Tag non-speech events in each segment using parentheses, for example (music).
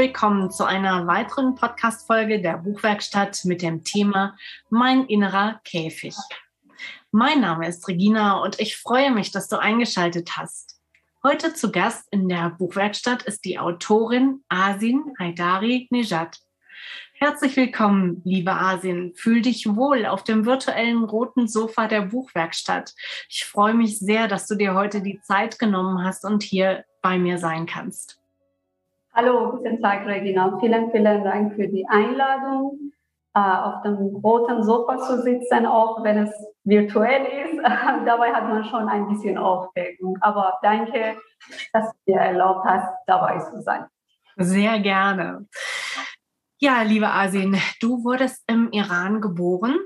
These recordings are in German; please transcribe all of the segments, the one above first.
Willkommen zu einer weiteren Podcast-Folge der Buchwerkstatt mit dem Thema Mein innerer Käfig. Mein Name ist Regina und ich freue mich, dass du eingeschaltet hast. Heute zu Gast in der Buchwerkstatt ist die Autorin Asin Haidari Nejad. Herzlich willkommen, liebe Asin. Fühl dich wohl auf dem virtuellen roten Sofa der Buchwerkstatt. Ich freue mich sehr, dass du dir heute die Zeit genommen hast und hier bei mir sein kannst. Hallo, guten Tag, Regina. Vielen, vielen Dank für die Einladung, äh, auf dem roten Sofa zu sitzen, auch wenn es virtuell ist. (laughs) dabei hat man schon ein bisschen Aufregung. Aber danke, dass du dir erlaubt hast, dabei zu sein. Sehr gerne. Ja, liebe Asin, du wurdest im Iran geboren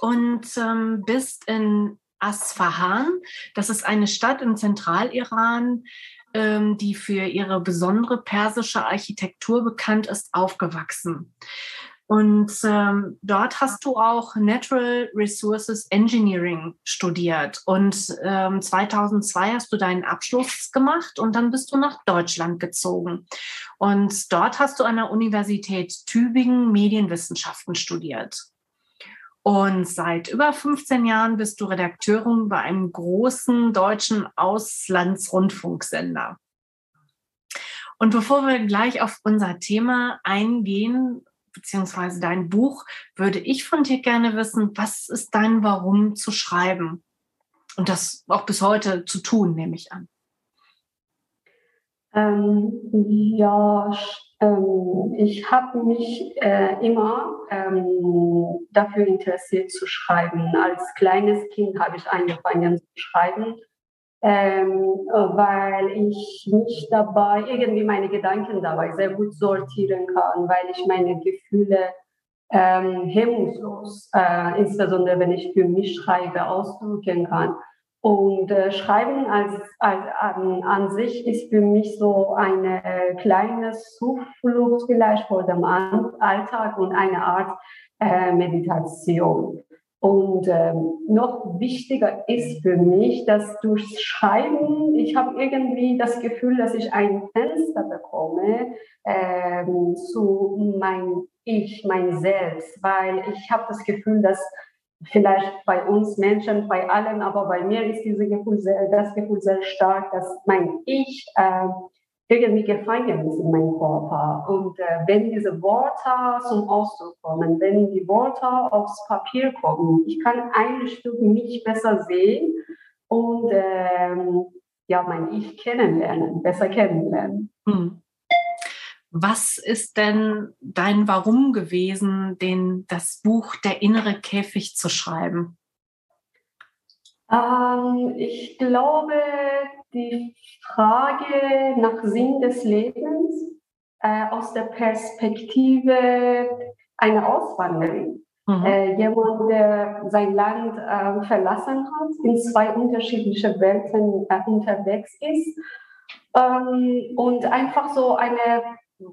und ähm, bist in Asfahan. Das ist eine Stadt im Zentraliran, ähm, die für ihre besondere persische Architektur bekannt ist, aufgewachsen. Und ähm, dort hast du auch Natural Resources Engineering studiert. Und ähm, 2002 hast du deinen Abschluss gemacht und dann bist du nach Deutschland gezogen. Und dort hast du an der Universität Tübingen Medienwissenschaften studiert. Und seit über 15 Jahren bist du Redakteurin bei einem großen deutschen Auslandsrundfunksender. Und bevor wir gleich auf unser Thema eingehen, beziehungsweise dein Buch, würde ich von dir gerne wissen, was ist dein Warum zu schreiben? Und das auch bis heute zu tun, nehme ich an. Ähm, ja, ähm, ich habe mich äh, immer ähm, dafür interessiert zu schreiben. Als kleines Kind habe ich angefangen zu schreiben, ähm, weil ich mich dabei, irgendwie meine Gedanken dabei sehr gut sortieren kann, weil ich meine Gefühle ähm, hemmungslos, äh, insbesondere wenn ich für mich schreibe, ausdrücken kann. Und äh, Schreiben als, als an, an, sich ist für mich so eine äh, kleine Zuflucht vielleicht vor dem Alltag und eine Art äh, Meditation. Und ähm, noch wichtiger ist für mich, dass durch Schreiben, ich habe irgendwie das Gefühl, dass ich ein Fenster bekomme ähm, zu mein Ich, mein Selbst, weil ich habe das Gefühl, dass vielleicht bei uns Menschen, bei allen, aber bei mir ist diese Gefühl sehr, das Gefühl sehr stark, dass mein Ich äh, irgendwie gefangen ist in meinem Körper. Und äh, wenn diese Worte zum Ausdruck kommen, wenn die Worte aufs Papier kommen, ich kann ein Stück mich besser sehen und ähm, ja, mein Ich kennenlernen, besser kennenlernen. Hm. Was ist denn dein Warum gewesen, den, das Buch Der innere Käfig zu schreiben? Ähm, ich glaube, die Frage nach Sinn des Lebens äh, aus der Perspektive einer Auswanderin. Mhm. Äh, jemand, der sein Land äh, verlassen hat, in zwei unterschiedliche Welten äh, unterwegs ist ähm, und einfach so eine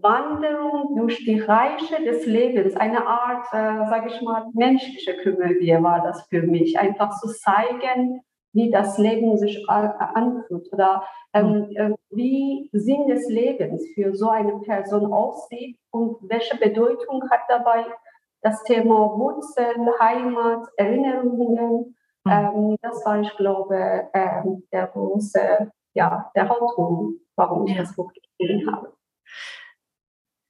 Wanderung durch die Reiche des Lebens, eine Art, äh, sage ich mal, menschliche Komödie war das für mich, einfach zu zeigen, wie das Leben sich anfühlt oder ähm, hm. äh, wie Sinn des Lebens für so eine Person aussieht und welche Bedeutung hat dabei das Thema Wurzel, Heimat, Erinnerungen. Hm. Ähm, das war, ich glaube, ähm, der große, ja, der Hauptgrund, warum ich das Buch geschrieben habe.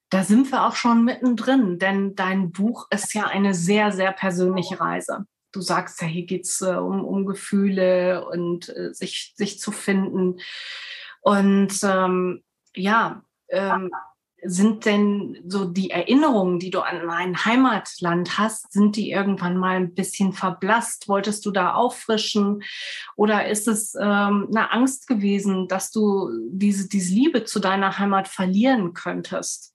Da sind wir auch schon mittendrin, denn dein Buch ist ja eine sehr, sehr persönliche Reise. Du sagst ja, hier geht es äh, um, um Gefühle und äh, sich, sich zu finden. Und ähm, ja, ähm, sind denn so die Erinnerungen, die du an dein Heimatland hast, sind die irgendwann mal ein bisschen verblasst? Wolltest du da auffrischen? Oder ist es ähm, eine Angst gewesen, dass du diese, diese Liebe zu deiner Heimat verlieren könntest?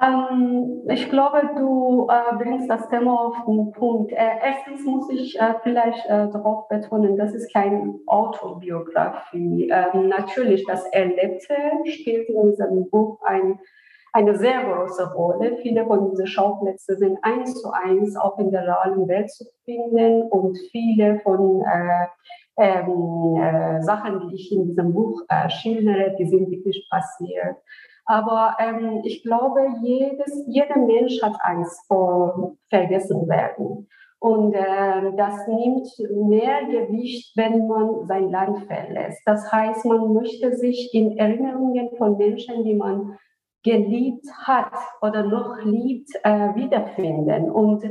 Ähm, ich glaube, du äh, bringst das Thema auf den Punkt. Äh, erstens muss ich äh, vielleicht äh, darauf betonen, das ist keine Autobiografie. Ähm, natürlich, das Erlebte spielt in diesem Buch ein, eine sehr große Rolle. Viele von diesen Schauplätzen sind eins zu eins auch in der realen Welt zu finden und viele von äh, ähm, äh, Sachen, die ich in diesem Buch schildere, die sind wirklich passiert. Aber ähm, ich glaube, jedes, jeder Mensch hat Angst vor vergessen werden. Und äh, das nimmt mehr Gewicht, wenn man sein Land verlässt. Das heißt, man möchte sich in Erinnerungen von Menschen, die man geliebt hat oder noch liebt, äh, wiederfinden. Und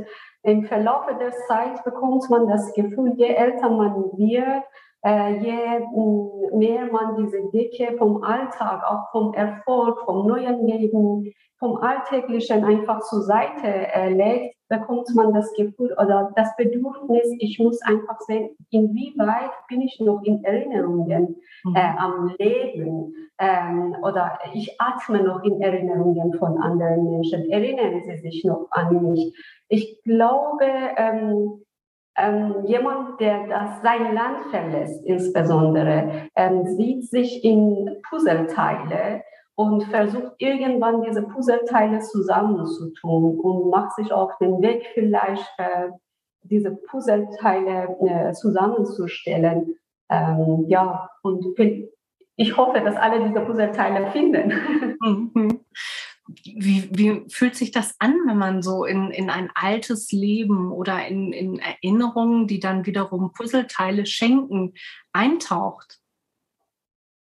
im Verlauf der Zeit bekommt man das Gefühl, je älter man wird, je mm, mehr man diese Decke vom Alltag, auch vom Erfolg, vom neuen Leben, vom Alltäglichen einfach zur Seite äh, legt, bekommt man das Gefühl oder das Bedürfnis, ich muss einfach sehen, inwieweit bin ich noch in Erinnerungen mhm. äh, am Leben ähm, oder ich atme noch in Erinnerungen von anderen Menschen. Erinnern Sie sich noch an mich? Ich glaube, ähm, ähm, jemand, der das sein Land verlässt, insbesondere, ähm, sieht sich in Puzzleteile und versucht irgendwann diese Puzzleteile zusammenzutun und macht sich auf den Weg vielleicht äh, diese Puzzleteile äh, zusammenzustellen. Ähm, ja, und ich hoffe, dass alle diese Puzzleteile finden. Wie, wie fühlt sich das an, wenn man so in, in ein altes Leben oder in, in Erinnerungen, die dann wiederum Puzzleteile schenken, eintaucht?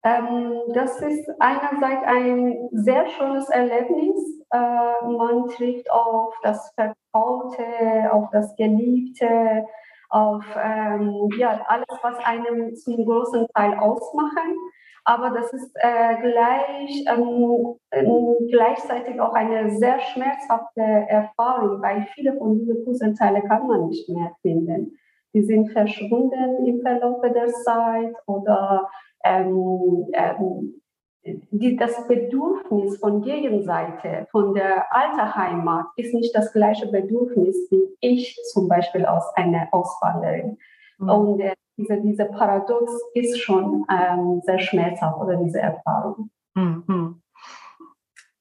Ähm, das ist einerseits ein sehr schönes Erlebnis. Äh, man trifft auf das Vertraute, auf das Geliebte, auf ähm, ja, alles, was einem zum großen Teil ausmachen. Aber das ist äh, gleich, ähm, gleichzeitig auch eine sehr schmerzhafte Erfahrung, weil viele von diesen Puzzleteilen kann man nicht mehr finden. Die sind verschwunden im Verlauf der Zeit oder ähm, ähm, die, das Bedürfnis von Gegenseite, von der alten Heimat, ist nicht das gleiche Bedürfnis wie ich zum Beispiel aus einer Auswanderin. Mhm. Und äh, diese, diese Paradox ist schon ähm, sehr schmerzhaft oder diese Erfahrung. Mhm.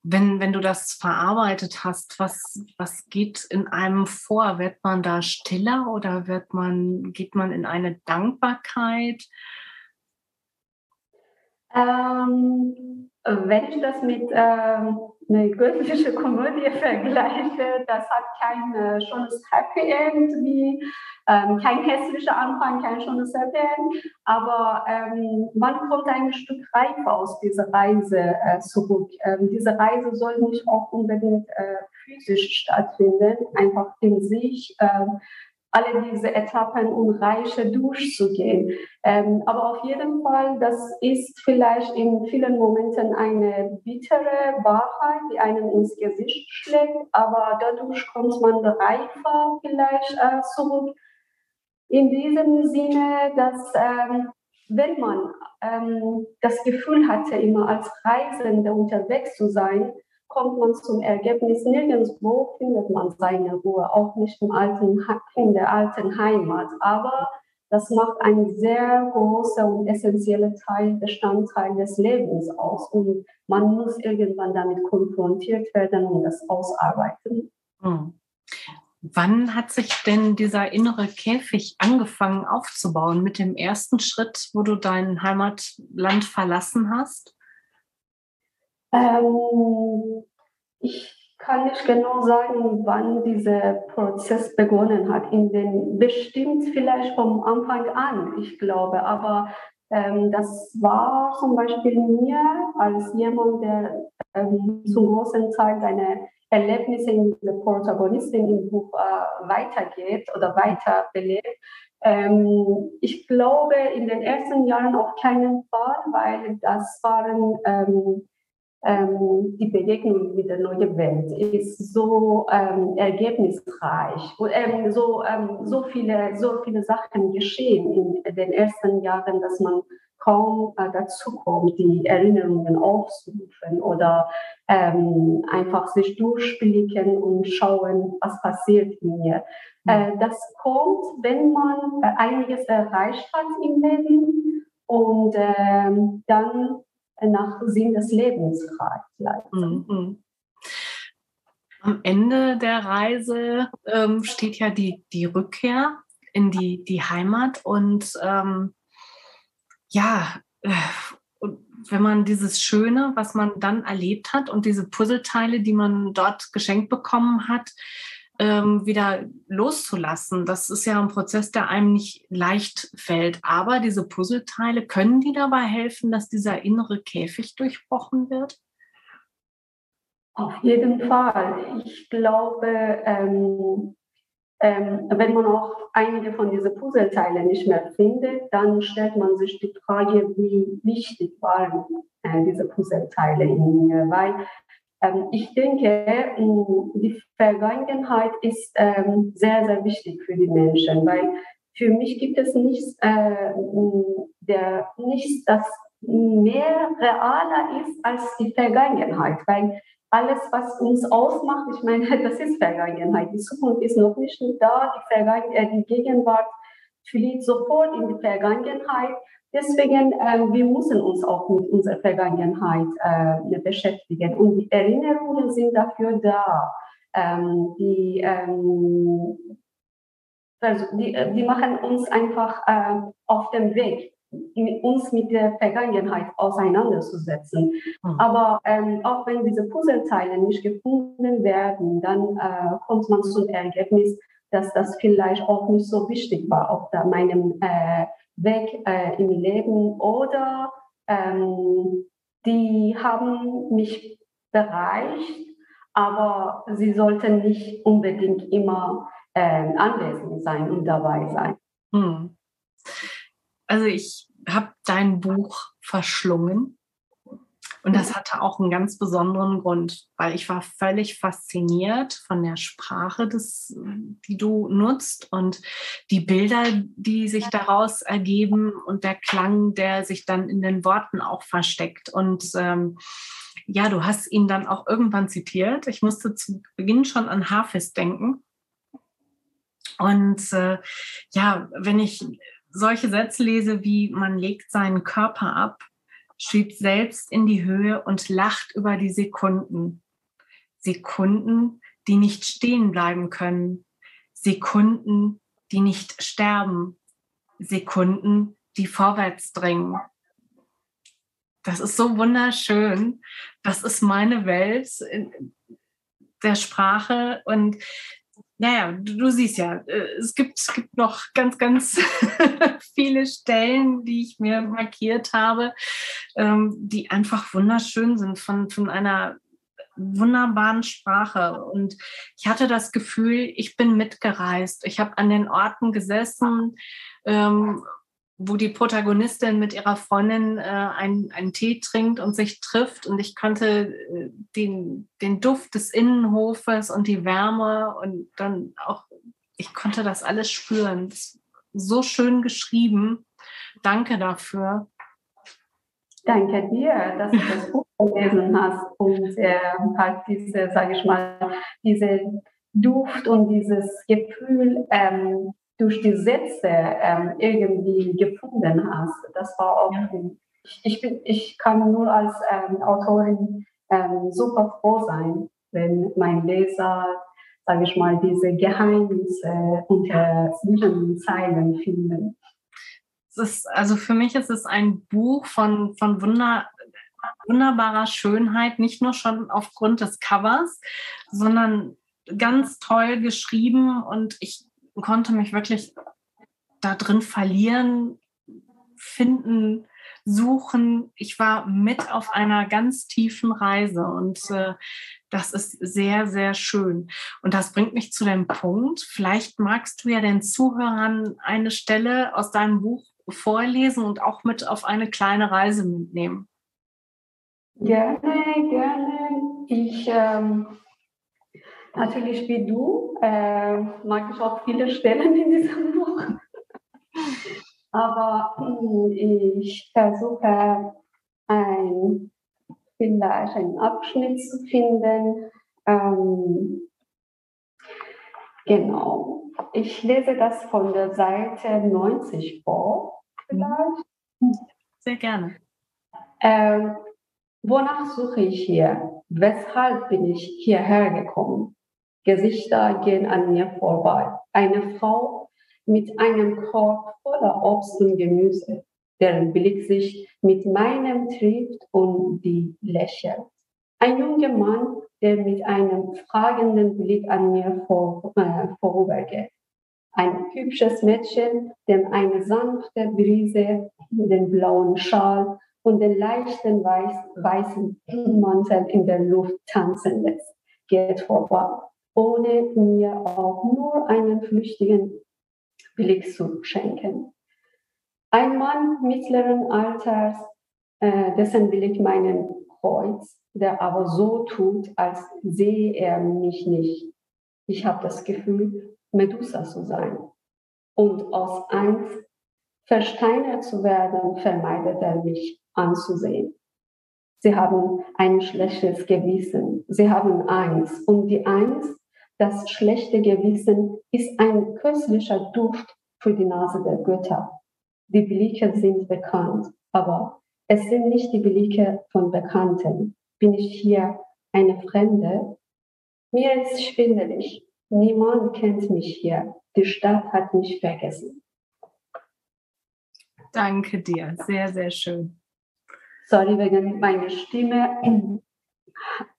Wenn, wenn du das verarbeitet hast, was, was geht in einem vor? Wird man da stiller oder wird man, geht man in eine Dankbarkeit? Ähm, wenn ich das mit ähm, einer göttlichen Komödie (laughs) vergleiche, das hat kein äh, schönes Happy End, wie ähm, kein hässlicher Anfang, kein schönes Happy End, aber ähm, man kommt ein Stück reifer aus dieser Reise äh, zurück. Ähm, diese Reise soll nicht auch unbedingt äh, physisch stattfinden, einfach in sich ähm, alle diese Etappen und Reiche durchzugehen. Ähm, aber auf jeden Fall, das ist vielleicht in vielen Momenten eine bittere Wahrheit, die einem ins Gesicht schlägt, aber dadurch kommt man reifer vielleicht äh, zurück. In diesem Sinne, dass ähm, wenn man ähm, das Gefühl hatte, immer als Reisende unterwegs zu sein, kommt man zum Ergebnis, nirgendwo findet man seine Ruhe, auch nicht im alten, in der alten Heimat. Aber das macht einen sehr großen und essentiellen Teil, Bestandteil des Lebens aus. Und man muss irgendwann damit konfrontiert werden und das ausarbeiten. Hm. Wann hat sich denn dieser innere Käfig angefangen aufzubauen? Mit dem ersten Schritt, wo du dein Heimatland verlassen hast? Ähm, ich kann nicht genau sagen, wann dieser Prozess begonnen hat. In den bestimmt vielleicht vom Anfang an, ich glaube. Aber ähm, das war zum Beispiel mir als jemand, der ähm, zum großen Teil seine Erlebnisse in der Protagonistin im Buch äh, weitergeht oder weiter belebt. Ähm, ich glaube in den ersten Jahren auf keinen Fall, weil das waren ähm, ähm, die Begegnung mit der neuen Welt ist so ähm, ergebnisreich und ähm, so, ähm, so, viele, so viele Sachen geschehen in den ersten Jahren, dass man kaum äh, dazu kommt, die Erinnerungen aufzurufen oder ähm, einfach sich durchblicken und schauen, was passiert in mir. Äh, das kommt, wenn man äh, einiges erreicht hat im Leben und ähm, dann nach Sinn des Lebens fragt. Mhm. Am Ende der Reise ähm, steht ja die, die Rückkehr in die, die Heimat und ähm, ja, äh, wenn man dieses Schöne, was man dann erlebt hat und diese Puzzleteile, die man dort geschenkt bekommen hat, ähm, wieder loszulassen. Das ist ja ein Prozess, der einem nicht leicht fällt. Aber diese Puzzleteile, können die dabei helfen, dass dieser innere Käfig durchbrochen wird? Auf jeden Fall. Ich glaube, ähm, ähm, wenn man auch einige von diesen Puzzleteilen nicht mehr findet, dann stellt man sich die Frage, wie wichtig waren äh, diese Puzzleteile in mir. Weil ich denke, die Vergangenheit ist ähm, sehr, sehr wichtig für die Menschen, weil für mich gibt es nichts, äh, der, nichts das mehr realer ist als die Vergangenheit, weil alles, was uns ausmacht, ich meine, (laughs) das ist Vergangenheit. Die Zukunft ist noch nicht da, die, Vergangen äh, die Gegenwart flieht sofort in die Vergangenheit. Deswegen, äh, wir müssen uns auch mit unserer Vergangenheit äh, beschäftigen. Und die Erinnerungen sind dafür da. Ähm, die, ähm, die, die, machen uns einfach äh, auf dem Weg uns mit der Vergangenheit auseinanderzusetzen. Mhm. Aber ähm, auch wenn diese Puzzleteile nicht gefunden werden, dann äh, kommt man zum Ergebnis, dass das vielleicht auch nicht so wichtig war auf meinem äh, Weg äh, im Leben oder ähm, die haben mich bereicht, aber sie sollten nicht unbedingt immer äh, anwesend sein und dabei sein. Hm. Also ich habe dein Buch verschlungen. Und das hatte auch einen ganz besonderen Grund, weil ich war völlig fasziniert von der Sprache, des, die du nutzt und die Bilder, die sich daraus ergeben und der Klang, der sich dann in den Worten auch versteckt. Und ähm, ja, du hast ihn dann auch irgendwann zitiert. Ich musste zu Beginn schon an Hafis denken. Und äh, ja, wenn ich solche Sätze lese wie man legt seinen Körper ab, schiebt selbst in die Höhe und lacht über die Sekunden. Sekunden, die nicht stehen bleiben können. Sekunden, die nicht sterben. Sekunden, die vorwärts dringen. Das ist so wunderschön. Das ist meine Welt der Sprache und naja, du, du siehst ja, äh, es gibt, es gibt noch ganz, ganz (laughs) viele Stellen, die ich mir markiert habe, ähm, die einfach wunderschön sind von, von einer wunderbaren Sprache. Und ich hatte das Gefühl, ich bin mitgereist. Ich habe an den Orten gesessen, ähm, wo die Protagonistin mit ihrer Freundin äh, einen, einen Tee trinkt und sich trifft. Und ich konnte äh, den, den Duft des Innenhofes und die Wärme und dann auch, ich konnte das alles spüren. Das so schön geschrieben. Danke dafür. Danke dir, dass du das Buch gelesen hast und äh, halt diese, sage ich mal, diese Duft und dieses Gefühl ähm, durch die Sätze ähm, irgendwie gefunden hast. Das war auch, ja. ich, ich, bin, ich kann nur als ähm, Autorin ähm, super froh sein, wenn mein Leser, sage ich mal, diese Geheimnisse unter zwischen Zeilen finden. Ist, also für mich ist es ein Buch von, von Wunder, wunderbarer Schönheit, nicht nur schon aufgrund des Covers, sondern ganz toll geschrieben und ich konnte mich wirklich da drin verlieren, finden, suchen. Ich war mit auf einer ganz tiefen Reise und äh, das ist sehr, sehr schön. Und das bringt mich zu dem Punkt, vielleicht magst du ja den Zuhörern eine Stelle aus deinem Buch vorlesen und auch mit auf eine kleine Reise mitnehmen. Gerne, gerne. Ich ähm, Natürlich wie du äh, mag ich auch viele Stellen in diesem Buch. Aber hm, ich versuche ein, vielleicht einen Abschnitt zu finden. Ähm, genau. Ich lese das von der Seite 90 vor, vielleicht. Sehr gerne. Ähm, wonach suche ich hier? Weshalb bin ich hierher gekommen? Gesichter gehen an mir vorbei. Eine Frau mit einem Korb voller Obst und Gemüse. deren Blick sich mit meinem trifft und die lächelt. Ein junger Mann, der mit einem fragenden Blick an mir vor, äh, vorübergeht. Ein hübsches Mädchen, dem eine sanfte Brise den blauen Schal und den leichten weiß, weißen Mantel in der Luft tanzen lässt, geht vorbei, ohne mir auch nur einen flüchtigen Blick zu schenken. Ein Mann mittleren Alters, äh, dessen Blick meinen Kreuz, der aber so tut, als sehe er mich nicht. Ich habe das Gefühl, Medusa zu sein. Und aus Angst, versteinert zu werden, vermeidet er mich anzusehen. Sie haben ein schlechtes Gewissen. Sie haben Angst. Und die Angst, das schlechte Gewissen, ist ein köstlicher Duft für die Nase der Götter. Die Blicke sind bekannt, aber es sind nicht die Blicke von Bekannten. Bin ich hier eine Fremde? Mir ist schwindelig. Niemand kennt mich hier. Die Stadt hat mich vergessen. Danke dir. Sehr, sehr schön. Sorry wegen meiner Stimme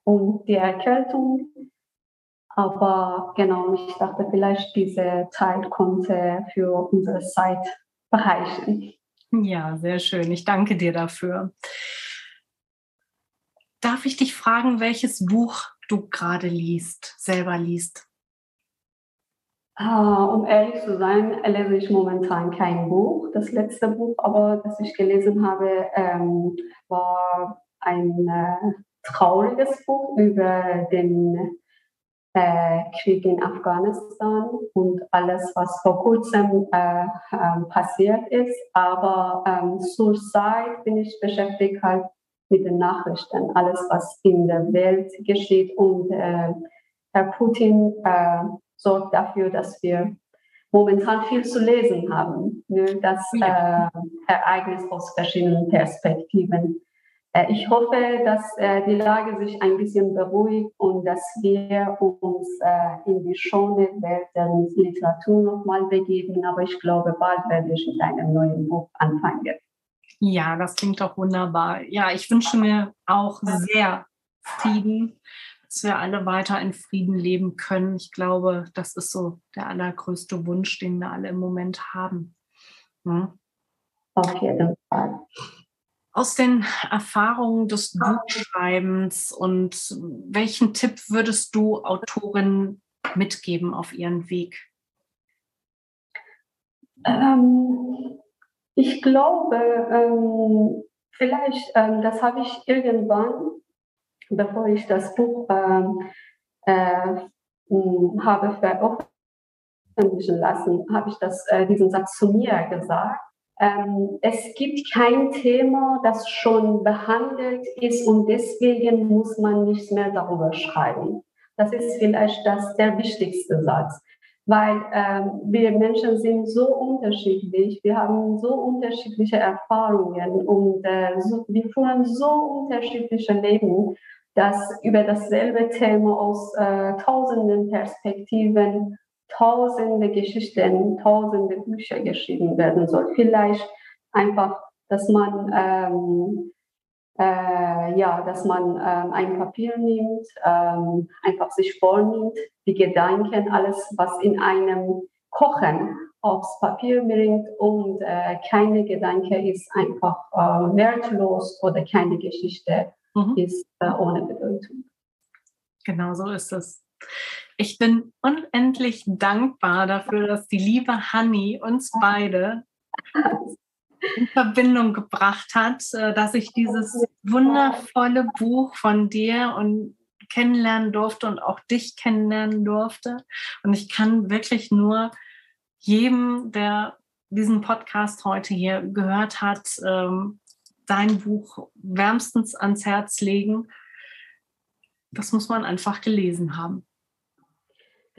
und der Erkältung. Aber genau, ich dachte, vielleicht diese Zeit konnte für unsere Zeit bereichern. Ja, sehr schön. Ich danke dir dafür. Darf ich dich fragen, welches Buch du gerade liest, selber liest? Uh, um ehrlich zu sein, lese ich momentan kein Buch. Das letzte Buch, aber das ich gelesen habe, ähm, war ein äh, trauriges Buch über den äh, Krieg in Afghanistan und alles, was vor kurzem äh, äh, passiert ist. Aber ähm, zur Zeit bin ich beschäftigt halt mit den Nachrichten, alles, was in der Welt geschieht. Und äh, Herr Putin äh, sorgt dafür, dass wir momentan viel zu lesen haben. Ne? Das äh, Ereignis aus verschiedenen Perspektiven. Äh, ich hoffe, dass äh, die Lage sich ein bisschen beruhigt und dass wir uns äh, in die schöne Welt der Literatur nochmal begeben. Aber ich glaube, bald werde ich mit einem neuen Buch anfangen. Ja, das klingt doch wunderbar. Ja, ich wünsche mir auch sehr Frieden, dass wir alle weiter in Frieden leben können. Ich glaube, das ist so der allergrößte Wunsch, den wir alle im Moment haben. Hm? Auf jeden Fall aus den Erfahrungen des Buchschreibens und welchen Tipp würdest du Autorin mitgeben auf ihren Weg? Ähm, ich glaube, ähm, vielleicht, ähm, das habe ich irgendwann, bevor ich das Buch ähm, äh, habe veröffentlichen lassen, habe ich das, äh, diesen Satz zu mir gesagt ähm, es gibt kein Thema, das schon behandelt ist und deswegen muss man nicht mehr darüber schreiben. Das ist vielleicht das, der wichtigste Satz, weil ähm, wir Menschen sind so unterschiedlich, wir haben so unterschiedliche Erfahrungen und äh, so, wir führen so unterschiedliche Leben, dass über dasselbe Thema aus äh, tausenden Perspektiven tausende Geschichten, tausende Bücher geschrieben werden soll. Vielleicht einfach, dass man ähm, äh, ja, dass man ähm, ein Papier nimmt, ähm, einfach sich vornimmt, die Gedanken, alles, was in einem Kochen aufs Papier bringt und äh, keine Gedanke ist einfach äh, wertlos oder keine Geschichte mhm. ist äh, ohne Bedeutung. Genau so ist es. Ich bin unendlich dankbar dafür, dass die liebe Hanni uns beide in Verbindung gebracht hat, äh, dass ich dieses wundervolle Buch von dir und kennenlernen durfte und auch dich kennenlernen durfte. Und ich kann wirklich nur jedem, der diesen Podcast heute hier gehört hat, ähm, dein Buch wärmstens ans Herz legen. Das muss man einfach gelesen haben.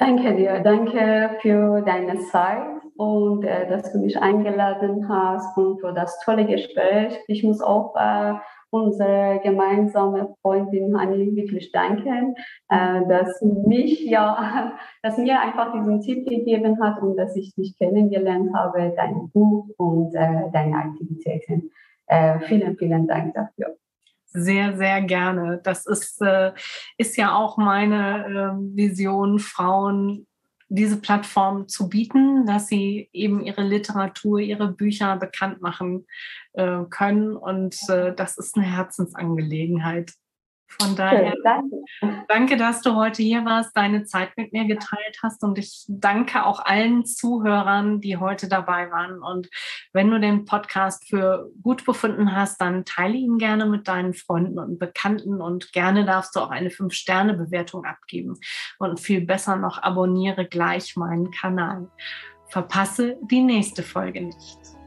Danke dir, danke für deine Zeit und äh, dass du mich eingeladen hast und für das tolle Gespräch. Ich muss auch äh, unsere gemeinsame Freundin Hani wirklich danken, äh, dass mich ja, (laughs) dass mir einfach diesen Tipp gegeben hat und dass ich dich kennengelernt habe, dein Buch und äh, deine Aktivitäten. Äh, vielen, vielen Dank dafür. Sehr, sehr gerne. Das ist, äh, ist ja auch meine äh, Vision, Frauen diese Plattform zu bieten, dass sie eben ihre Literatur, ihre Bücher bekannt machen äh, können. Und äh, das ist eine Herzensangelegenheit. Von daher danke. danke, dass du heute hier warst, deine Zeit mit mir geteilt hast und ich danke auch allen Zuhörern, die heute dabei waren. Und wenn du den Podcast für gut befunden hast, dann teile ihn gerne mit deinen Freunden und Bekannten und gerne darfst du auch eine 5-Sterne-Bewertung abgeben. Und viel besser noch, abonniere gleich meinen Kanal. Verpasse die nächste Folge nicht.